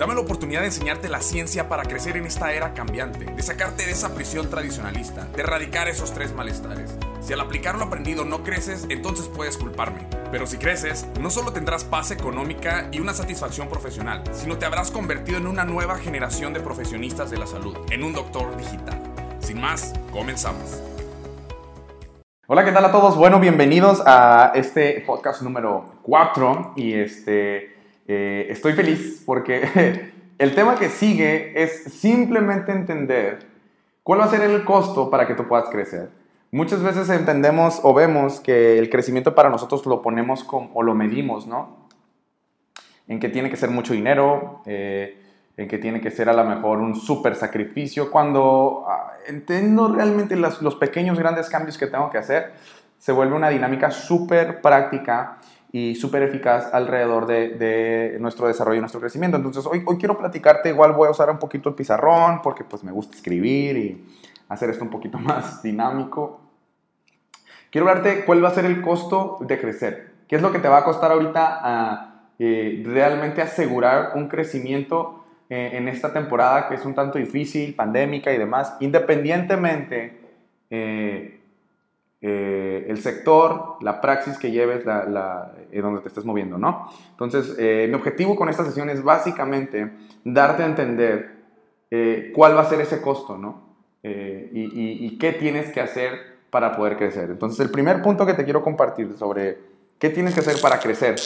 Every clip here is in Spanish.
Dame la oportunidad de enseñarte la ciencia para crecer en esta era cambiante, de sacarte de esa prisión tradicionalista, de erradicar esos tres malestares. Si al aplicar lo aprendido no creces, entonces puedes culparme. Pero si creces, no solo tendrás paz económica y una satisfacción profesional, sino te habrás convertido en una nueva generación de profesionistas de la salud, en un doctor digital. Sin más, comenzamos. Hola, ¿qué tal a todos? Bueno, bienvenidos a este podcast número 4 y este, eh, estoy feliz porque el tema que sigue es simplemente entender cuál va a ser el costo para que tú puedas crecer. Muchas veces entendemos o vemos que el crecimiento para nosotros lo ponemos o lo medimos, ¿no? En que tiene que ser mucho dinero, eh, en que tiene que ser a lo mejor un súper sacrificio, cuando ah, entiendo realmente los pequeños, grandes cambios que tengo que hacer, se vuelve una dinámica súper práctica y súper eficaz alrededor de, nuestro desarrollo y nuestro crecimiento. Entonces, hoy, hoy quiero platicarte, igual voy a usar un poquito el pizarrón, porque pues me gusta escribir y hacer esto un poquito más dinámico. Quiero hablarte cuál va a ser el costo de crecer. ¿Qué es lo que te va a costar ahorita a, eh, realmente asegurar un crecimiento eh, en esta temporada que es un tanto difícil, pandémica y demás, independientemente eh, el sector, la praxis que lleves, la, donde te estés moviendo, ¿no? Entonces, mi objetivo con esta sesión es básicamente darte a entender cuál va a ser ese costo, ¿no? Eh, y, qué tienes que hacer para poder crecer. Entonces, el primer punto que te quiero compartir sobre qué tienes que hacer para crecer,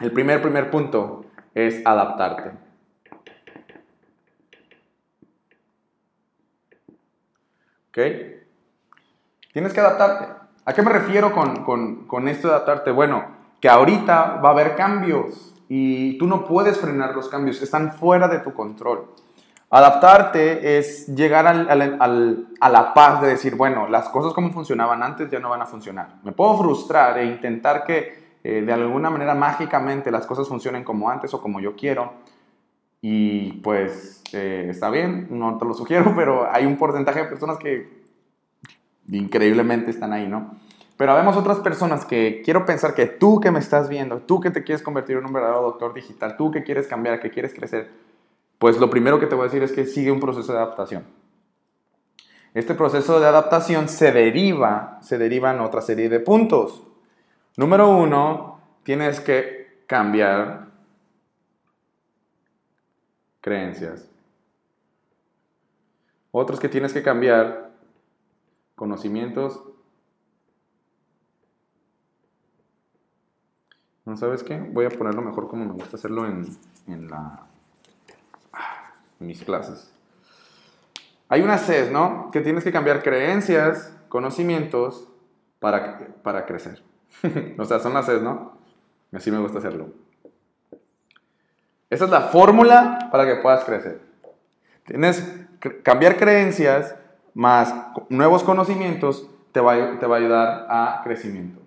el primer, primer punto es adaptarte. ¿Ok? Tienes que adaptarte. ¿A qué me refiero con, con, con esto de adaptarte? Bueno, que ahorita va a haber cambios y tú no puedes frenar los cambios, están fuera de tu control. Adaptarte es llegar a la paz de decir, bueno, las cosas como funcionaban antes ya no van a funcionar. Me puedo frustrar e intentar que eh, de alguna manera mágicamente las cosas funcionen como antes o como yo quiero. Y pues eh, está bien, no te lo sugiero, pero hay un porcentaje de personas que increíblemente están ahí, ¿no? Pero vemos otras personas que quiero pensar que tú que me estás viendo, tú que te quieres convertir en un verdadero doctor digital, tú que quieres cambiar, que quieres crecer, pues lo primero que te voy a decir es que sigue un proceso de adaptación. Este proceso de adaptación se deriva, se deriva en otra serie de puntos. Número uno, tienes que cambiar creencias. Otros que tienes que cambiar conocimientos. ¿No sabes qué? Voy a ponerlo mejor como me gusta hacerlo en, en la mis clases. Hay una C, ¿no? Que tienes que cambiar creencias, conocimientos para, para crecer. o sea, son las C, ¿no? Así me gusta hacerlo. Esa es la fórmula para que puedas crecer. Tienes que cambiar creencias más nuevos conocimientos te va, te va a ayudar a crecimiento.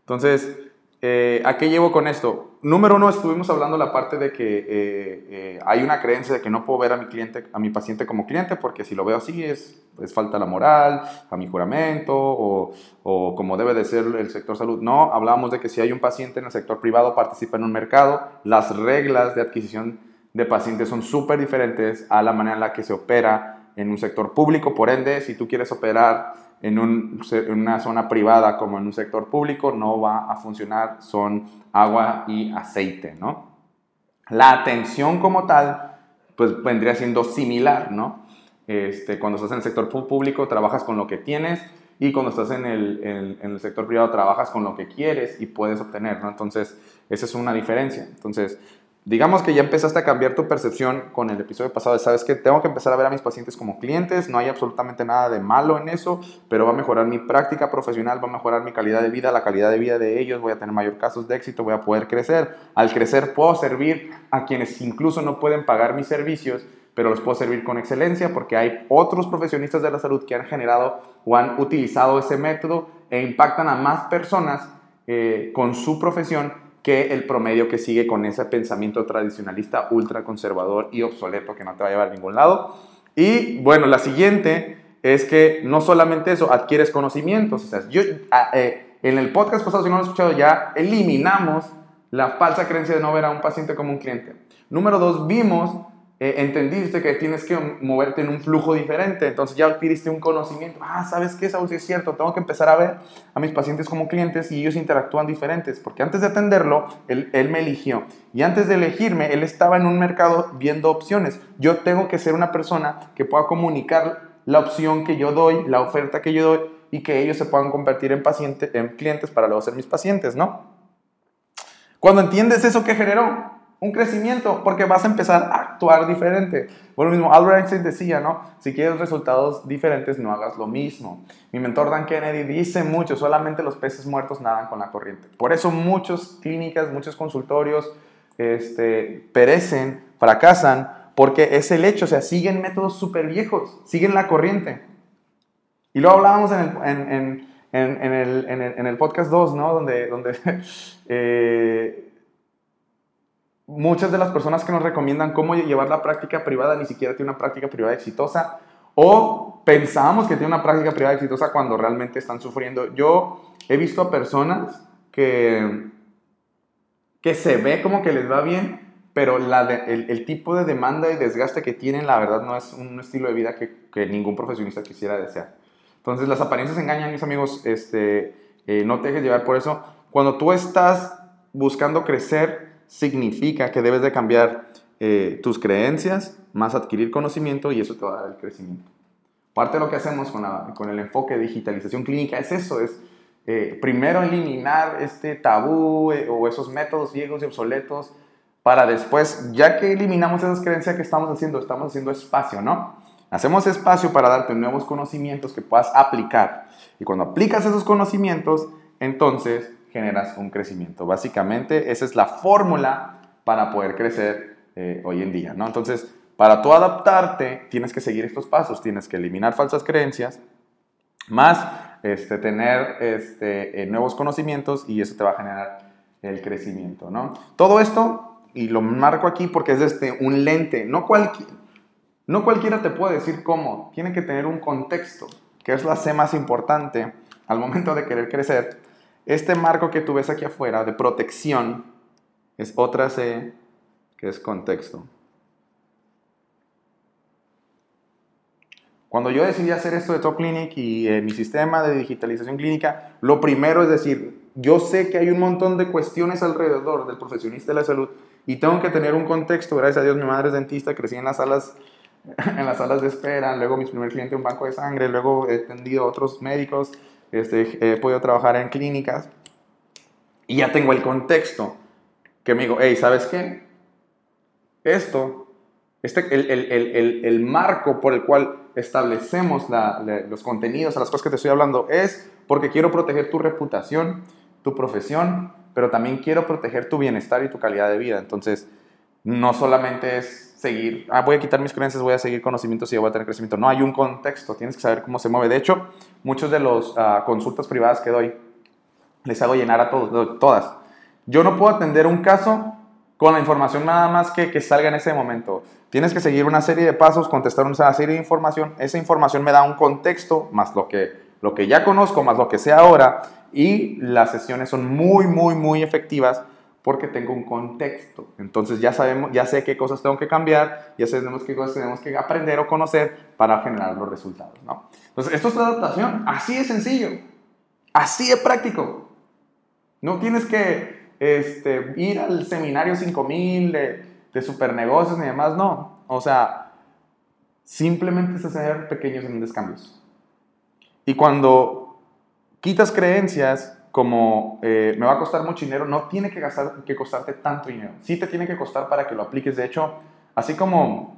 Entonces, eh, ¿a qué llevo con esto? número uno, estuvimos hablando la parte de que eh, eh, hay una creencia de que no puedo ver a mi cliente, a mi paciente como cliente, porque si lo veo así es, es falta la moral, a mi juramento, o, o, como debe de ser el sector salud. No, hablábamos de que si hay un paciente en el sector privado, participa en un mercado, las reglas de adquisición de pacientes son súper diferentes a la manera en la que se opera en un sector público, por ende, si tú quieres operar en, una zona privada como en un sector público no va a funcionar, son agua y aceite, ¿no? La atención como tal, pues vendría siendo similar, ¿no? Este, cuando estás en el sector público trabajas con lo que tienes y cuando estás en el, en el sector privado trabajas con lo que quieres y puedes obtener, ¿no? Entonces, esa es una diferencia. Entonces, digamos que ya empezaste a cambiar tu percepción con el episodio pasado de, sabes que tengo que empezar a ver a mis pacientes como clientes, no hay absolutamente nada de malo en eso, pero va a mejorar mi práctica profesional, va a mejorar mi calidad de vida, la calidad de vida de ellos, voy a tener mayor casos de éxito, voy a poder crecer. Al crecer puedo servir a quienes incluso no pueden pagar mis servicios, pero los puedo servir con excelencia porque hay otros profesionistas de la salud que han generado o han utilizado ese método e impactan a más personas eh, con su profesión que el promedio que sigue con ese pensamiento tradicionalista, ultraconservador y obsoleto que no te va a llevar a ningún lado. Y bueno, la siguiente es que no solamente eso, adquieres conocimientos. O sea, yo, ah, eh, en el podcast pasado, si no lo han escuchado ya, eliminamos la falsa creencia de no ver a un paciente como un cliente. Número dos, vimos eh, entendiste que tienes que moverte en un flujo diferente, entonces ya adquiriste un conocimiento, ah, ¿sabes qué, Saúl? Sí es cierto, tengo que empezar a ver a mis pacientes como clientes y ellos interactúan diferentes, porque antes de atenderlo, él, me eligió, y antes de elegirme, él estaba en un mercado viendo opciones. Yo tengo que ser una persona que pueda comunicar la opción que yo doy, la oferta que yo doy, y que ellos se puedan convertir en, pacientes, en clientes para luego ser mis pacientes, ¿no? Cuando entiendes eso, ¿qué generó? Un crecimiento, porque vas a empezar a actuar diferente. Bueno, mismo Albert Einstein decía, ¿no? Si quieres resultados diferentes, no hagas lo mismo. Mi mentor Dan Kennedy dice mucho, solamente los peces muertos nadan con la corriente. Por eso muchas clínicas, muchos consultorios este, perecen, fracasan, porque es el hecho, o sea, siguen métodos súper viejos, siguen la corriente. Y luego hablábamos en el, en, en, el, en el, podcast 2, ¿no? Donde, donde eh, muchas de las personas que nos recomiendan cómo llevar la práctica privada ni siquiera tienen una práctica privada exitosa o pensamos que tienen una práctica privada exitosa cuando realmente están sufriendo. Yo he visto a personas que, que se ve como que les va bien, pero el, tipo de demanda y desgaste que tienen, la verdad, no es un estilo de vida que, que ningún profesionista quisiera desear. Entonces, las apariencias engañan, mis amigos. Este, eh, no te dejes llevar por eso. Cuando tú estás buscando crecer, significa que debes de cambiar eh, tus creencias, más adquirir conocimiento y eso te va a dar el crecimiento. Parte de lo que hacemos con, el enfoque de digitalización clínica es eso, es eh, primero eliminar este tabú eh, o esos métodos viejos y obsoletos para después, ya que eliminamos esas creencias que estamos haciendo, estamos haciendo espacio, ¿no? Hacemos espacio para darte nuevos conocimientos que puedas aplicar. Y cuando aplicas esos conocimientos, entonces generas un crecimiento. Básicamente, esa es la fórmula para poder crecer eh, hoy en día, ¿no? Entonces, para tú adaptarte, tienes que seguir estos pasos, tienes que eliminar falsas creencias, más este, tener este, eh, nuevos conocimientos y eso te va a generar el crecimiento, ¿no? Todo esto, y lo marco aquí porque es este, un lente, no, no cualquiera te puede decir cómo, tiene que tener un contexto, que es la C más importante al momento de querer crecer, este marco que tú ves aquí afuera de protección es otra C que es contexto. Cuando yo decidí hacer esto de Top Clinic y eh, mi sistema de digitalización clínica, lo primero es decir, yo sé que hay un montón de cuestiones alrededor del profesionista de la salud y tengo que tener un contexto. Gracias a Dios, mi madre es dentista, crecí en las salas, en las salas de espera, luego mi primer cliente un banco de sangre, luego he atendido a otros médicos este, he podido trabajar en clínicas y ya tengo el contexto que me digo, hey, ¿sabes qué? Esto, este, el, el, el, el marco por el cual establecemos los contenidos, a las cosas que te estoy hablando, es porque quiero proteger tu reputación, tu profesión, pero también quiero proteger tu bienestar y tu calidad de vida. Entonces, no solamente es seguir, ah, voy a quitar mis creencias, voy a seguir conocimientos y voy a tener crecimiento. No, hay un contexto, tienes que saber cómo se mueve. De hecho, muchos de las ah, consultas privadas que doy, les hago llenar a todos, todas. Yo no puedo atender un caso con la información nada más que, que salga en ese momento. Tienes que seguir una serie de pasos, contestar una serie de información. Esa información me da un contexto, más lo que, lo que ya conozco, más lo que sé ahora. Y las sesiones son muy, muy, muy efectivas porque tengo un contexto. Entonces ya sabemos, ya sé qué cosas tengo que cambiar, ya sabemos qué cosas tenemos que aprender o conocer para generar los resultados, ¿no? Entonces, esto es la adaptación, así de sencillo, así de práctico. No tienes que este, ir al seminario 5000 de, de supernegocios ni demás, no. O sea, simplemente es hacer pequeños grandes cambios. Y cuando quitas creencias como eh, me va a costar mucho dinero, no tiene que, gastar, que costarte tanto dinero. Sí te tiene que costar para que lo apliques. De hecho, así como,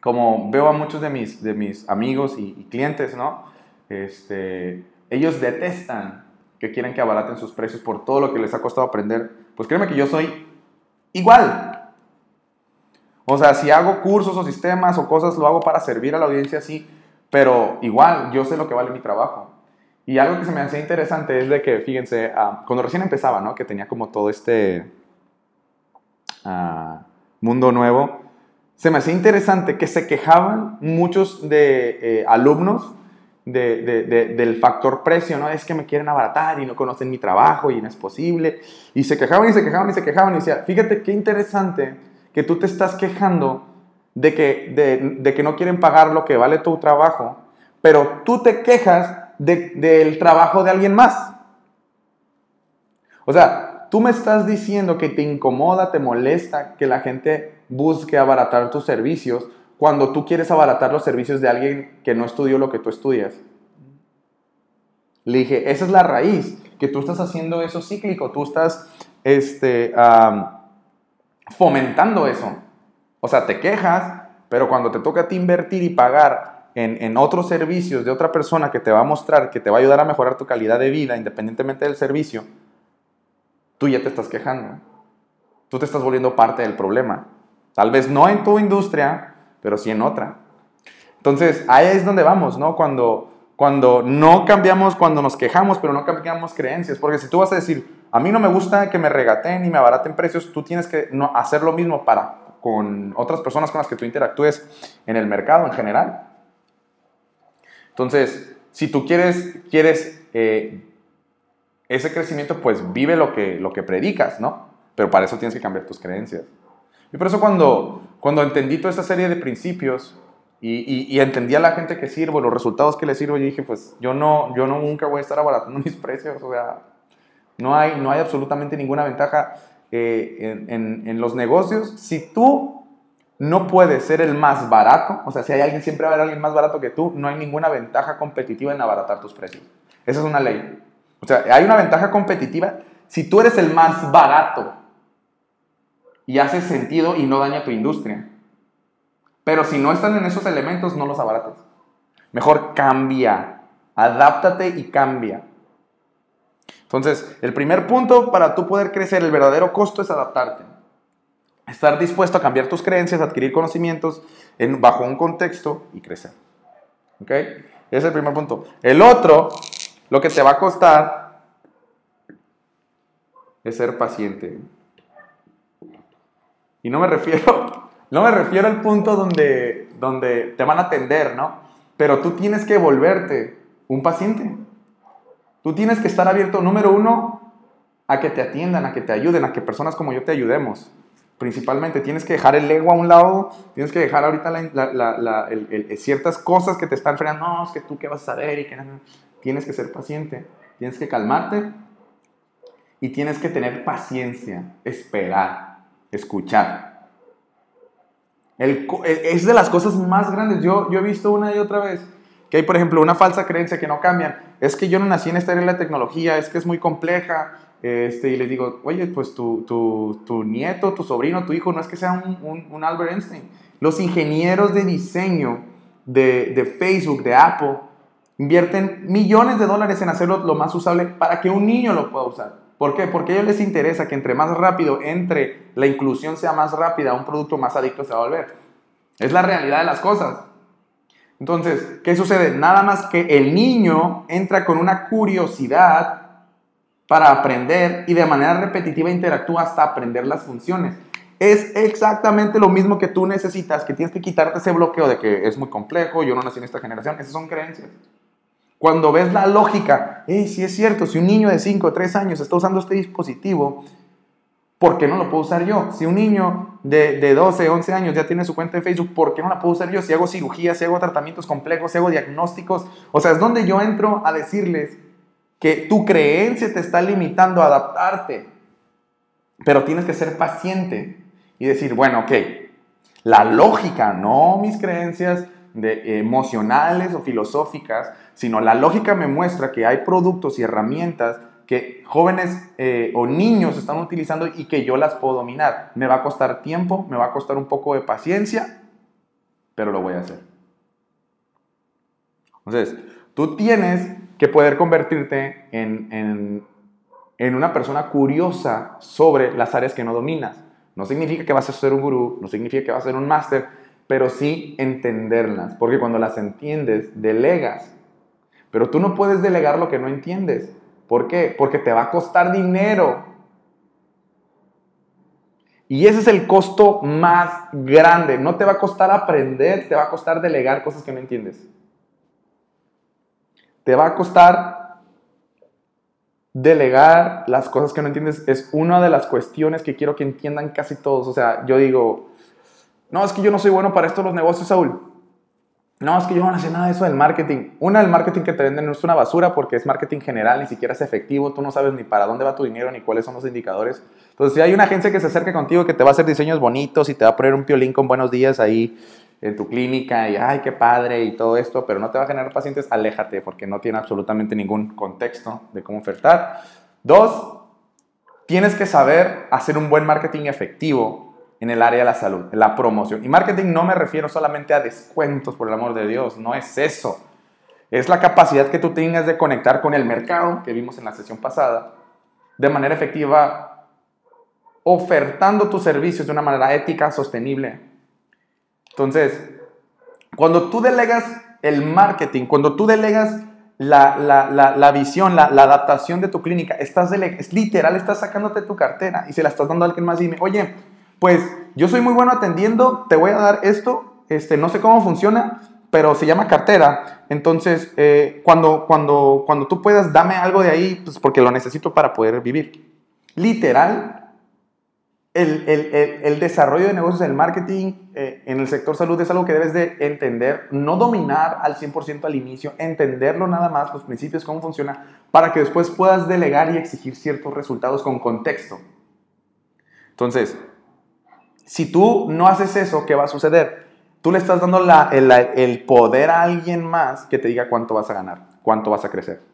como veo a muchos de mis, de mis amigos y, clientes, ¿no? Este, ellos detestan que quieren que abaraten sus precios por todo lo que les ha costado aprender. Pues créeme que yo soy igual. O sea, si hago cursos o sistemas o cosas, lo hago para servir a la audiencia, sí, pero igual yo sé lo que vale mi trabajo. Y algo que se me hacía interesante es de que, fíjense, ah, cuando recién empezaba, ¿no? Que tenía como todo este ah, mundo nuevo, se me hacía interesante que se quejaban muchos de eh, alumnos del factor precio, ¿no? Es que me quieren abaratar y no conocen mi trabajo y no es posible. Y se quejaban y se quejaban y se quejaban y decía, fíjate qué interesante que tú te estás quejando de que, de, de que no quieren pagar lo que vale tu trabajo, pero tú te quejas del trabajo de alguien más. O sea, tú me estás diciendo que te incomoda, te molesta que la gente busque abaratar tus servicios cuando tú quieres abaratar los servicios de alguien que no estudió lo que tú estudias. Le dije, esa es la raíz, que tú estás haciendo eso cíclico, tú estás este, fomentando eso. O sea, te quejas, pero cuando te toca a ti invertir y pagar en, otros servicios de otra persona que te va a mostrar, que te va a ayudar a mejorar tu calidad de vida independientemente del servicio, tú ya te estás quejando. Tú te estás volviendo parte del problema. Tal vez no en tu industria, pero sí en otra. Entonces, ahí es donde vamos, ¿no? Cuando, cuando no cambiamos, cuando nos quejamos, pero no cambiamos creencias. Porque si tú vas a decir, a mí no me gusta que me regateen y me abaraten precios, tú tienes que no, hacer lo mismo para con otras personas con las que tú interactúes en el mercado en general. Entonces, si tú quieres, quieres eh, ese crecimiento, pues vive lo que, lo que predicas, ¿no? Pero para eso tienes que cambiar tus creencias. Y por eso cuando, cuando entendí toda esta serie de principios y, y, entendí a la gente que sirvo, los resultados que le sirvo, yo dije, pues yo no, yo no nunca voy a estar abaratando mis precios, o sea, no hay, no hay absolutamente ninguna ventaja eh, en, en, los negocios. Si tú no puedes ser el más barato, o sea, si hay alguien, siempre va a haber alguien más barato que tú, no hay ninguna ventaja competitiva en abaratar tus precios. Esa es una ley. O sea, hay una ventaja competitiva si tú eres el más barato y hace sentido y no daña tu industria. Pero si no están en esos elementos, no los abarates. Mejor cambia, adáptate y cambia. Entonces, el primer punto para tú poder crecer, el verdadero costo es adaptarte. Estar dispuesto a cambiar tus creencias, adquirir conocimientos en, bajo un contexto y crecer. ¿Ok? Ese es el primer punto. El otro, lo que te va a costar es ser paciente. Y no me refiero, no me refiero al punto donde, donde te van a atender, ¿no? Pero tú tienes que volverte un paciente. Tú tienes que estar abierto, número uno, a que te atiendan, a que te ayuden, a que personas como yo te ayudemos. Principalmente, tienes que dejar el ego a un lado, tienes que dejar ahorita ciertas cosas que te están frenando. No, es que tú qué vas a saber y que Tienes que ser paciente, tienes que calmarte y tienes que tener paciencia, esperar escuchar. es de las cosas más grandes. Yo, yo he visto una y otra vez que hay, por ejemplo, una falsa creencia que no cambian. Es que yo no nací en esta área de la tecnología, es que es muy compleja. Este, y les digo, oye, pues tu, tu, tu, nieto, tu sobrino, tu hijo, no es que sea un, un, Albert Einstein. Los ingenieros de diseño de, de, Facebook, de Apple, invierten millones de dólares en hacerlo lo más usable para que un niño lo pueda usar. ¿Por qué? Porque a ellos les interesa que entre más rápido entre la inclusión sea más rápida, un producto más adicto se va a volver. Es la realidad de las cosas. Entonces, ¿qué sucede? Nada más que el niño entra con una curiosidad para aprender y de manera repetitiva interactúa hasta aprender las funciones. Es exactamente lo mismo que tú necesitas, que tienes que quitarte ese bloqueo de que es muy complejo, yo no nací en esta generación, esas son creencias. Cuando ves la lógica, hey, si es cierto, si un niño de 5 o 3 años está usando este dispositivo, ¿por qué no lo puedo usar yo? Si un niño de, de 12, 11 años ya tiene su cuenta de Facebook, ¿por qué no la puedo usar yo? Si hago cirugía, si hago tratamientos complejos, si hago diagnósticos. O sea, es donde yo entro a decirles que tu creencia te está limitando a adaptarte. Pero tienes que ser paciente y decir, bueno, ok, la lógica, no mis creencias de, emocionales o filosóficas, sino la lógica me muestra que hay productos y herramientas que jóvenes eh, o niños están utilizando y que yo las puedo dominar. Me va a costar tiempo, me va a costar un poco de paciencia, pero lo voy a hacer. Entonces, tú tienes que poder convertirte en, en una persona curiosa sobre las áreas que no dominas. No significa que vas a ser un gurú, no significa que vas a ser un máster, pero sí entenderlas, porque cuando las entiendes, delegas. Pero tú no puedes delegar lo que no entiendes. ¿Por qué? Porque te va a costar dinero. Y ese es el costo más grande. No te va a costar aprender, te va a costar delegar cosas que no entiendes. Te va a costar delegar las cosas que no entiendes es una de las cuestiones que quiero que entiendan casi todos. O sea, yo digo, no, es que yo no soy bueno para esto los negocios, Saúl. No, es que yo no sé nada de eso del marketing. Una, del marketing que te venden no es una basura porque es marketing general, ni siquiera es efectivo, tú no sabes ni para dónde va tu dinero, ni cuáles son los indicadores. Entonces, si hay una agencia que se acerque contigo que te va a hacer diseños bonitos y te va a poner un piolín con buenos días ahí en tu clínica y ay, qué padre y todo esto, pero no te va a generar pacientes, aléjate porque no tiene absolutamente ningún contexto de cómo ofertar. Dos, tienes que saber hacer un buen marketing efectivo en el área de la salud, en la promoción. Y marketing no me refiero solamente a descuentos, por el amor de Dios, no es eso. Es la capacidad que tú tengas de conectar con el mercado, que vimos en la sesión pasada, de manera efectiva, ofertando tus servicios de una manera ética, sostenible, entonces, cuando tú delegas el marketing, cuando tú delegas la, visión, la, adaptación de tu clínica, estás es literal, estás sacándote tu cartera y se la estás dando a alguien más y dime, oye, pues yo soy muy bueno atendiendo, te voy a dar esto, este, no sé cómo funciona, pero se llama cartera. Entonces, eh, cuando, cuando, cuando tú puedas, dame algo de ahí, pues porque lo necesito para poder vivir. Literal, el, desarrollo de negocios, el marketing eh, en el sector salud es algo que debes de entender, no dominar al 100% al inicio, entenderlo nada más, los principios, cómo funciona, para que después puedas delegar y exigir ciertos resultados con contexto. Entonces, si tú no haces eso, ¿qué va a suceder? Tú le estás dando el poder a alguien más que te diga cuánto vas a ganar, cuánto vas a crecer.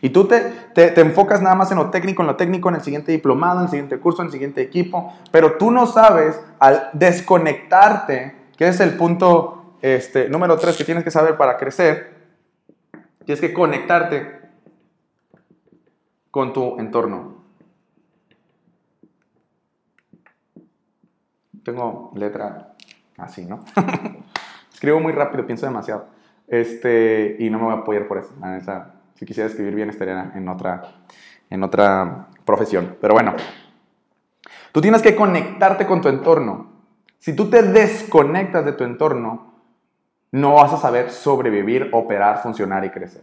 Y tú te, te, enfocas nada más en lo técnico, en lo técnico, en el siguiente diplomado, en el siguiente curso, en el siguiente equipo, pero tú no sabes al desconectarte, que es el punto este, número tres que tienes que saber para crecer, tienes que conectarte con tu entorno. Tengo letra así, ¿no? Escribo muy rápido, pienso demasiado. Este, y no me voy a apoyar por eso. Si quisiera escribir bien, estaría en otra, en otra profesión. Pero bueno, tú tienes que conectarte con tu entorno. Si tú te desconectas de tu entorno, no vas a saber sobrevivir, operar, funcionar y crecer.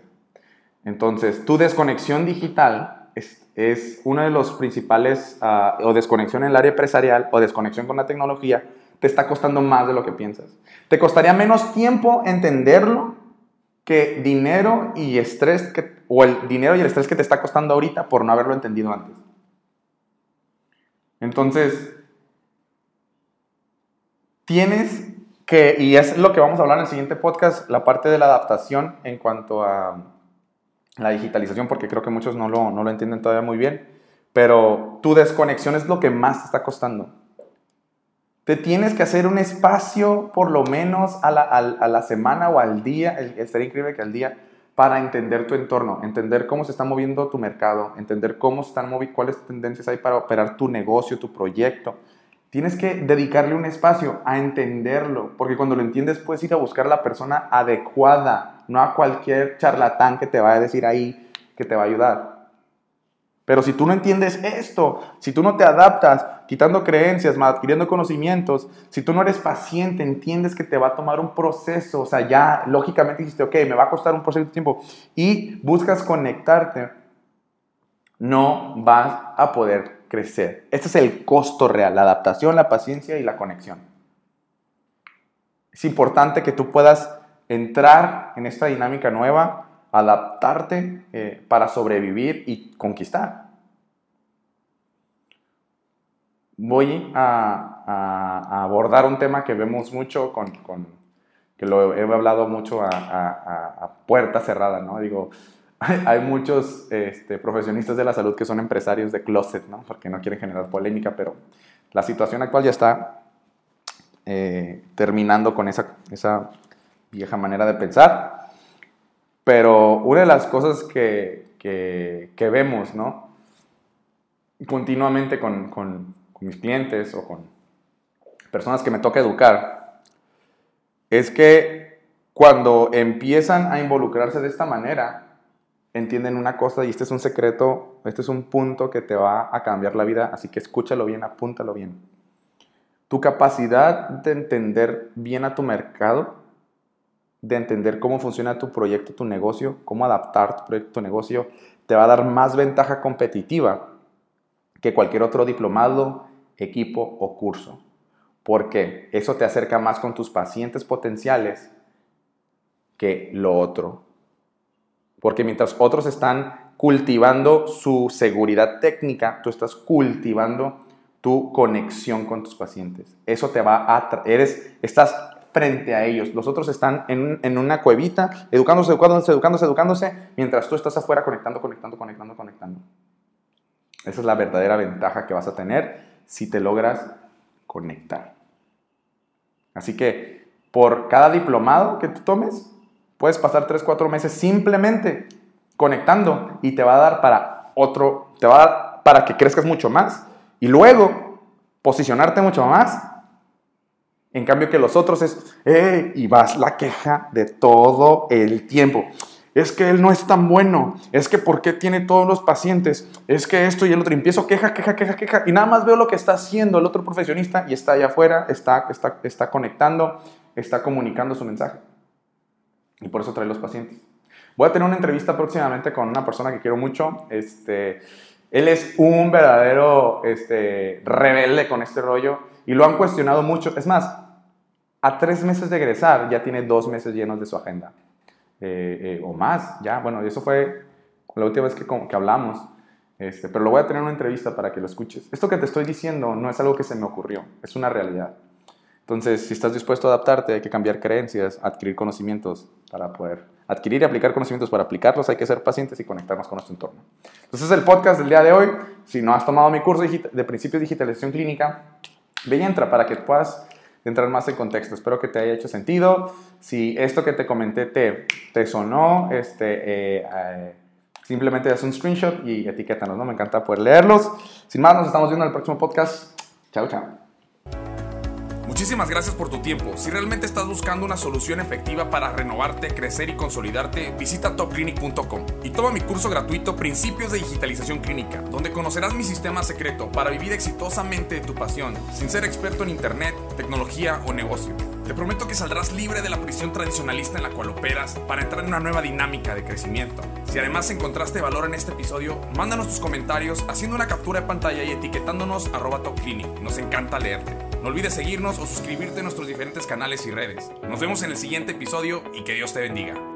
Entonces, tu desconexión digital es, es uno de los principales, ah, o desconexión en el área empresarial, o desconexión con la tecnología, te está costando más de lo que piensas. Te costaría menos tiempo entenderlo que dinero y estrés, que, o el dinero y el estrés que te está costando ahorita por no haberlo entendido antes. Entonces, tienes que, y es lo que vamos a hablar en el siguiente podcast, la parte de la adaptación en cuanto a la digitalización, porque creo que muchos no lo, no lo entienden todavía muy bien, pero tu desconexión es lo que más te está costando. Te tienes que hacer un espacio por lo menos a la, semana o al día, estaría increíble que al día, para entender tu entorno, entender cómo se está moviendo tu mercado, entender cómo están moviendo, cuáles tendencias hay para operar tu negocio, tu proyecto. Tienes que dedicarle un espacio a entenderlo, porque cuando lo entiendes puedes ir a buscar a la persona adecuada, no a cualquier charlatán que te vaya a decir ahí que te va a ayudar. Pero si tú no entiendes esto, si tú no te adaptas, quitando creencias, adquiriendo conocimientos, si tú no eres paciente, entiendes que te va a tomar un proceso, o sea, ya lógicamente dijiste, ok, me va a costar un proceso de tiempo, y buscas conectarte, no vas a poder crecer. Este es el costo real, la adaptación, la paciencia y la conexión. Es importante que tú puedas entrar en esta dinámica nueva adaptarte eh, para sobrevivir y conquistar. Voy a, abordar un tema que vemos mucho, con, que lo he hablado mucho a, puerta cerrada, ¿no? Digo, hay muchos este, profesionistas de la salud que son empresarios de closet, ¿no? Porque no quieren generar polémica, pero la situación actual ya está eh, terminando con esa, esa vieja manera de pensar. Pero una de las cosas que, que, vemos, ¿no? Continuamente con, con, con mis clientes o con personas que me toca educar, es que cuando empiezan a involucrarse de esta manera, entienden una cosa y este es un secreto, este es un punto que te va a cambiar la vida, así que escúchalo bien, apúntalo bien. Tu capacidad de entender bien a tu mercado, de entender cómo funciona tu proyecto, tu negocio, cómo adaptar tu proyecto, tu negocio, te va a dar más ventaja competitiva que cualquier otro diplomado, equipo o curso. Porque eso te acerca más con tus pacientes potenciales que lo otro. Porque mientras otros están cultivando su seguridad técnica, tú estás cultivando tu conexión con tus pacientes. Eso te va a... Eres, estás frente a ellos. Los otros están en, en, una cuevita, educándose, educándose, educándose, educándose, mientras tú estás afuera conectando, conectando, conectando, conectando. Esa es la verdadera ventaja que vas a tener si te logras conectar. Así que por cada diplomado que tú tomes, Puedes pasar 3, 4 meses simplemente conectando y te va a dar para otro, te va a dar para que crezcas mucho más y luego posicionarte mucho más. En cambio que los otros es, eh, y vas la queja de todo el tiempo. Es que él no es tan bueno, es que por qué tiene todos los pacientes, es que esto y el otro. Empiezo queja, queja, queja, queja. Y nada más veo lo que está haciendo el otro profesionista y está allá afuera, está, está, está conectando, está comunicando su mensaje. Y por eso trae los pacientes. Voy a tener una entrevista próximamente con una persona que quiero mucho. Este, él es un verdadero este, rebelde con este rollo y lo han cuestionado mucho. Es más, a tres meses de egresar ya tiene dos meses llenos de su agenda. Eh, eh, o más, ya. Bueno, eso fue la última vez que, que hablamos. Este, pero lo voy a tener en una entrevista para que lo escuches. Esto que te estoy diciendo no es algo que se me ocurrió, es una realidad. Entonces, si estás dispuesto a adaptarte, hay que cambiar creencias, adquirir conocimientos para poder adquirir y aplicar conocimientos para aplicarlos, hay que ser pacientes y conectarnos con nuestro entorno. Entonces, el podcast del día de hoy, si no has tomado mi curso de principios de digitalización clínica, ve y entra para que puedas entrar más en contexto. Espero que te haya hecho sentido. Si esto que te comenté te, te sonó, este, eh, eh, simplemente haz un screenshot y etiquétanos, ¿no? Me encanta poder leerlos. Sin más, nos estamos viendo en el próximo podcast. Chao, chao. Muchísimas gracias por tu tiempo. Si realmente estás buscando una solución efectiva para renovarte, crecer y consolidarte, visita topclinic.com y toma mi curso gratuito Principios de Digitalización Clínica, donde conocerás mi sistema secreto para vivir exitosamente tu pasión, sin ser experto en Internet, tecnología o negocio. Te prometo que saldrás libre de la prisión tradicionalista en la cual operas para entrar en una nueva dinámica de crecimiento. Si además encontraste valor en este episodio, mándanos tus comentarios haciendo una captura de pantalla y etiquetándonos arroba topclinic. Nos encanta leerte. No olvides seguirnos o suscribirte a nuestros diferentes canales y redes. Nos vemos en el siguiente episodio y que Dios te bendiga.